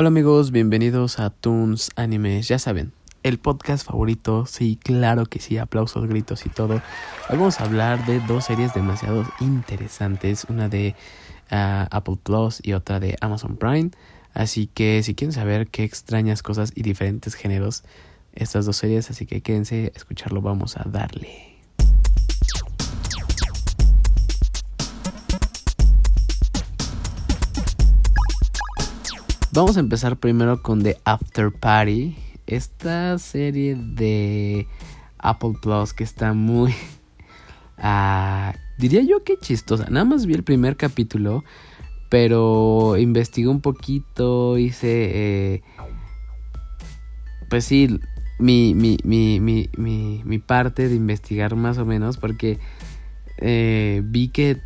Hola amigos, bienvenidos a Toons Animes, ya saben, el podcast favorito, sí, claro que sí, aplausos, gritos y todo. Hoy vamos a hablar de dos series demasiado interesantes, una de ah, Apple Plus y otra de Amazon Prime. Así que si quieren saber qué extrañas cosas y diferentes géneros estas dos series, así que quédense a escucharlo, vamos a darle. Vamos a empezar primero con The After Party. Esta serie de Apple Plus que está muy... Ah, diría yo que chistosa. Nada más vi el primer capítulo, pero investigué un poquito, hice... Eh, pues sí, mi, mi, mi, mi, parte de investigar más o menos, porque eh, vi que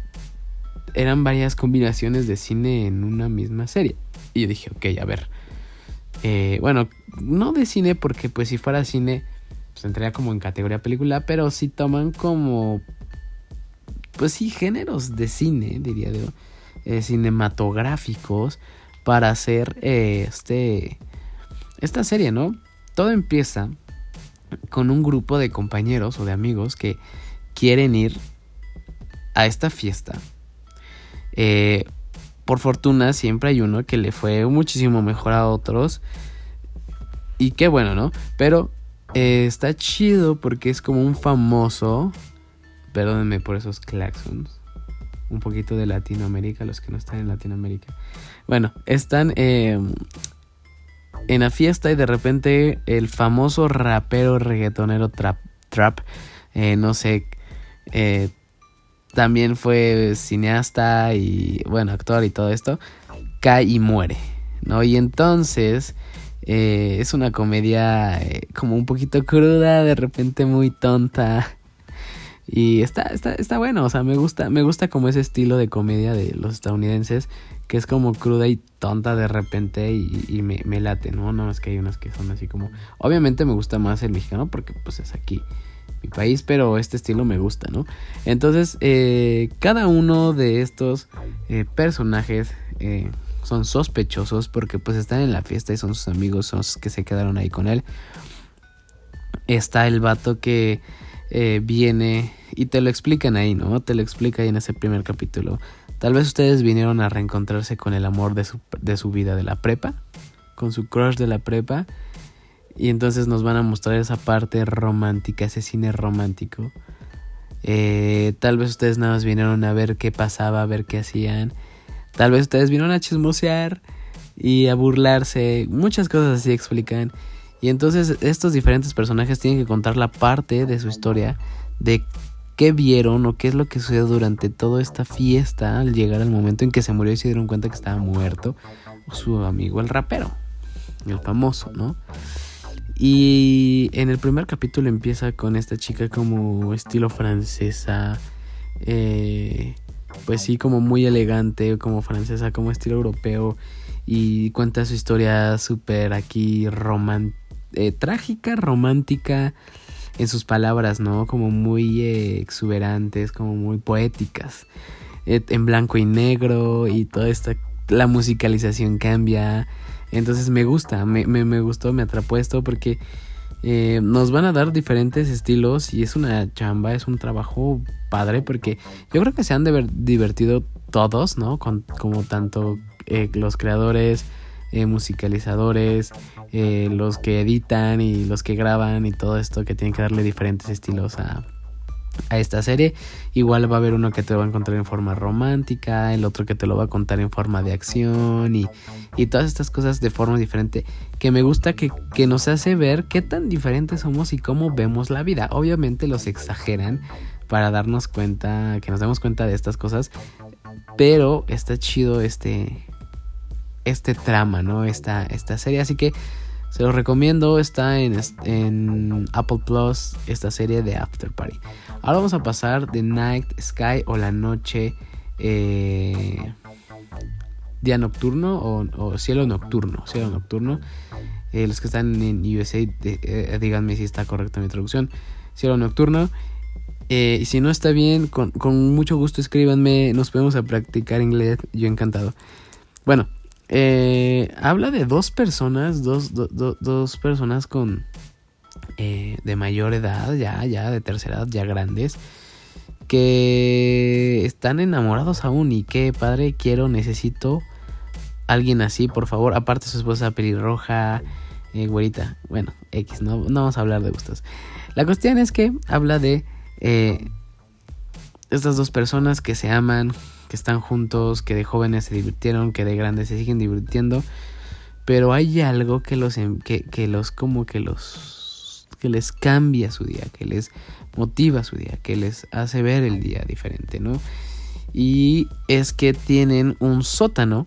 eran varias combinaciones de cine en una misma serie. Y dije, ok, a ver. Eh, bueno, no de cine porque pues si fuera cine, pues entraría como en categoría película, pero si toman como, pues sí, géneros de cine, diría yo, eh, cinematográficos para hacer eh, este, esta serie, ¿no? Todo empieza con un grupo de compañeros o de amigos que quieren ir a esta fiesta. Eh, por fortuna siempre hay uno que le fue muchísimo mejor a otros. Y qué bueno, ¿no? Pero eh, está chido porque es como un famoso. Perdónenme por esos claxons. Un poquito de Latinoamérica, los que no están en Latinoamérica. Bueno, están eh, en la fiesta y de repente el famoso rapero reggaetonero Trap, trap eh, no sé, también fue cineasta y bueno, actor y todo esto, cae y muere, ¿no? Y entonces eh, es una comedia eh, como un poquito cruda, de repente muy tonta. Y está, está, está bueno, o sea, me gusta, me gusta como ese estilo de comedia de los estadounidenses, que es como cruda y tonta de repente y, me, me, late, ¿no? No es que hay unas que son así como... Obviamente me gusta más el mexicano porque pues es aquí mi país, pero este estilo me gusta, ¿no? Entonces, eh, cada uno de estos eh, personajes eh, son sospechosos porque pues están en la fiesta y son sus amigos, son los que se quedaron ahí con él. Está el vato que viene y te lo explican ahí, ¿no? Te lo explica ahí en ese primer capítulo. Tal vez ustedes vinieron a reencontrarse con el amor de su, de su vida de la prepa, con su crush de la prepa y entonces nos van a mostrar esa parte romántica, ese cine romántico. Eh, tal vez ustedes nada más vinieron a ver qué pasaba, a ver qué hacían. Tal vez ustedes vinieron a chismosear y a burlarse. Muchas cosas así explican. Y entonces estos diferentes personajes tienen que contar la parte de su historia de qué vieron o qué es lo que sucedió durante toda esta fiesta al llegar al momento en que se murió y se dieron cuenta que estaba muerto su amigo el rapero, el famoso, ¿no? Y en el primer capítulo empieza con esta chica como estilo francesa. Eh, pues sí, como muy elegante, como francesa, como estilo europeo. Y cuenta su historia súper aquí eh, trágica, romántica en sus palabras, ¿no? Como muy eh, exuberantes, como muy poéticas. en blanco y negro y toda esta... La musicalización cambia. Entonces me gusta, me, me, gustó, me atrapó esto porque eh, nos van a dar diferentes estilos y es una chamba, es un trabajo padre porque yo creo que se han divertido todos, ¿no? como tanto eh, los creadores, eh, musicalizadores, los que editan y los que graban y todo esto que tienen que darle diferentes estilos a, a esta serie. Igual va a haber uno que te va a encontrar en forma romántica, el otro que te lo va a contar en forma de acción y, y todas estas cosas de forma diferente que me gusta que, que, nos hace ver qué tan diferentes somos y cómo vemos la vida. Obviamente los exageran para darnos cuenta, que nos demos cuenta de estas cosas, pero está chido este, este trama, ¿no? Esta, esta serie, así que se lo recomiendo, está en, Apple Plus esta serie de After Party. Ahora vamos a pasar de Night Sky o la noche, eh, día nocturno o, cielo nocturno, cielo nocturno. Eh, los que están en USA, eh, díganme si está correcta mi traducción. Cielo nocturno. y si no está bien, con, mucho gusto escríbanme, nos podemos practicar inglés, yo encantado. Bueno, eh, habla de dos personas, dos, dos personas con eh, de mayor edad, ya, ya de tercera edad, ya grandes, que están enamorados aún y que padre quiero, necesito alguien así, por favor. Aparte su esposa pelirroja, eh, güerita, bueno, X, no, no, vamos a hablar de gustos. La cuestión es que habla de eh, estas dos personas que se aman, que están juntos, que de jóvenes se divirtieron, que de grandes se siguen divirtiendo. Pero hay algo que los, em, que, que los como que los que les cambia su día, que les motiva su día, que les hace ver el día diferente, ¿no? Y es que tienen un sótano,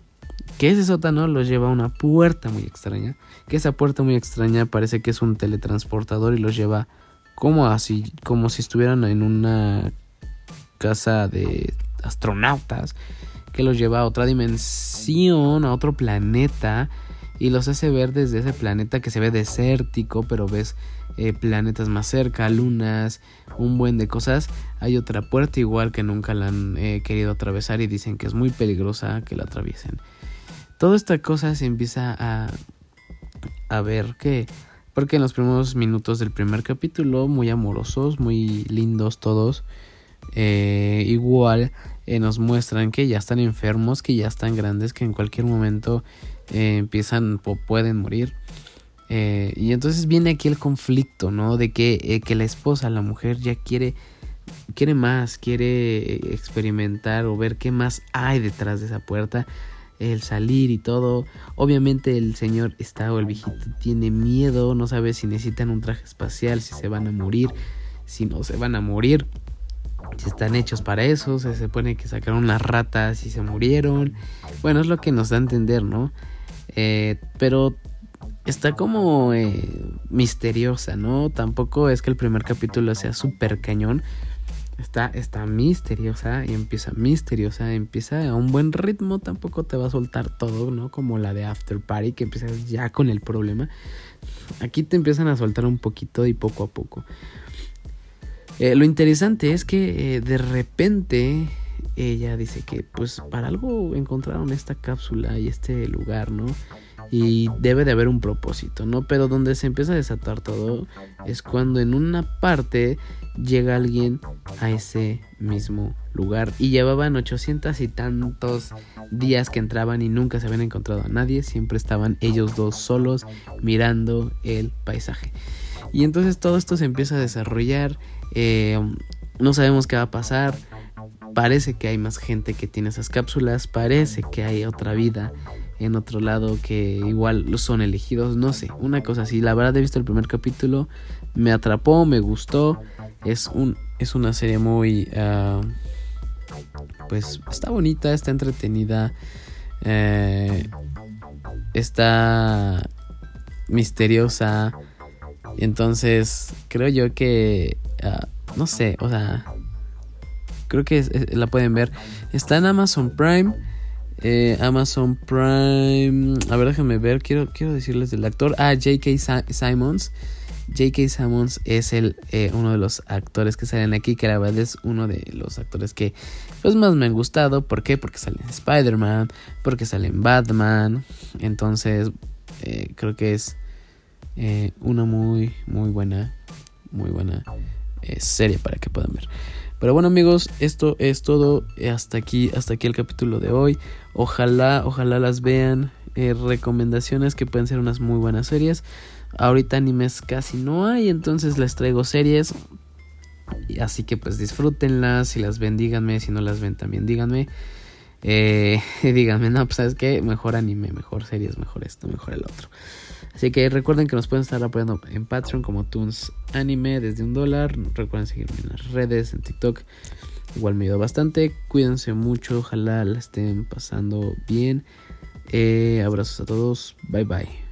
que ese sótano los lleva a una puerta muy extraña, que esa puerta muy extraña parece que es un teletransportador y los lleva como así, como si estuvieran en una casa de astronautas que los lleva a otra dimensión, a otro planeta y los hace ver desde ese planeta que se ve desértico, pero ves eh, planetas más cerca, lunas, un buen de cosas. Hay otra puerta igual que nunca la han eh, querido atravesar y dicen que es muy peligrosa que la atraviesen. Toda esta cosa se empieza a, a ver que... Porque en los primeros minutos del primer capítulo, muy amorosos, muy lindos todos, eh, igual eh, nos muestran que ya están enfermos, que ya están grandes, que en cualquier momento eh, empiezan o pueden morir. y entonces viene aquí el conflicto, ¿no? De que, que la esposa, la mujer, ya quiere, quiere más, quiere experimentar o ver qué más hay detrás de esa puerta el salir y todo. Obviamente el señor está o el viejito tiene miedo, no sabe si necesitan un traje espacial, si se van a morir, si no se van a morir si están hechos para eso, se supone que sacaron unas ratas y se murieron. Bueno, es lo que nos da a entender, ¿no? Eh, pero está como eh, misteriosa, ¿no? Tampoco es que el primer capítulo sea súper cañón. Está, está misteriosa y empieza misteriosa, empieza a un buen ritmo, tampoco te va a soltar todo, ¿no? Como la de After Party, que empiezas ya con el problema. Aquí te empiezan a soltar un poquito y poco a poco. Eh, lo interesante es que eh, de repente ella dice que pues para algo encontraron esta cápsula y este lugar, ¿no? Y debe de haber un propósito, ¿no? Pero donde se empieza a desatar todo es cuando en una parte llega alguien a ese mismo lugar y llevaban 800 y tantos días que entraban y nunca se habían encontrado a nadie, siempre estaban ellos dos solos mirando el paisaje. Y entonces todo esto se empieza a desarrollar eh, no sabemos qué va a pasar. Parece que hay más gente que tiene esas cápsulas. Parece que hay otra vida en otro lado que igual son elegidos. No sé, una cosa así. La verdad he visto el primer capítulo. Me atrapó, me gustó. Es, un, es una serie muy... Ah, pues está bonita, está entretenida. Eh, está misteriosa. Entonces, creo yo que Ah, no sé, o sea, creo que la pueden ver. Está en Amazon Prime. Eh, Amazon Prime. A ver, déjenme ver. Quiero, quiero decirles del actor. Ah, J.K. Simons. J.K. Simons es el, eh, uno de los actores que salen aquí. Que la verdad es uno de los actores que pues, más me han gustado. ¿Por qué? Porque salen en Spider-Man. Porque salen Batman. Entonces, eh, creo que es una muy, muy buena. Muy buena serie para que puedan ver. Pero bueno amigos, esto es todo. Hasta aquí, hasta aquí el capítulo de hoy. Ojalá, ojalá las vean. Eh, recomendaciones que pueden ser unas muy buenas series. Ahorita animes casi no hay, entonces les traigo series. Así que pues disfrútenlas. Si las ven, díganme. Si no las ven, también díganme. Eh, díganme, no, pues sabes que mejor anime, mejor series, mejor esto, mejor el otro. Así que recuerden que nos pueden estar apoyando en Patreon como Toons Anime desde un dólar. Recuerden seguirme en las redes, en TikTok. Igual me ayuda bastante. Cuídense mucho. Ojalá la estén pasando bien. Eh, abrazos a todos. Bye bye.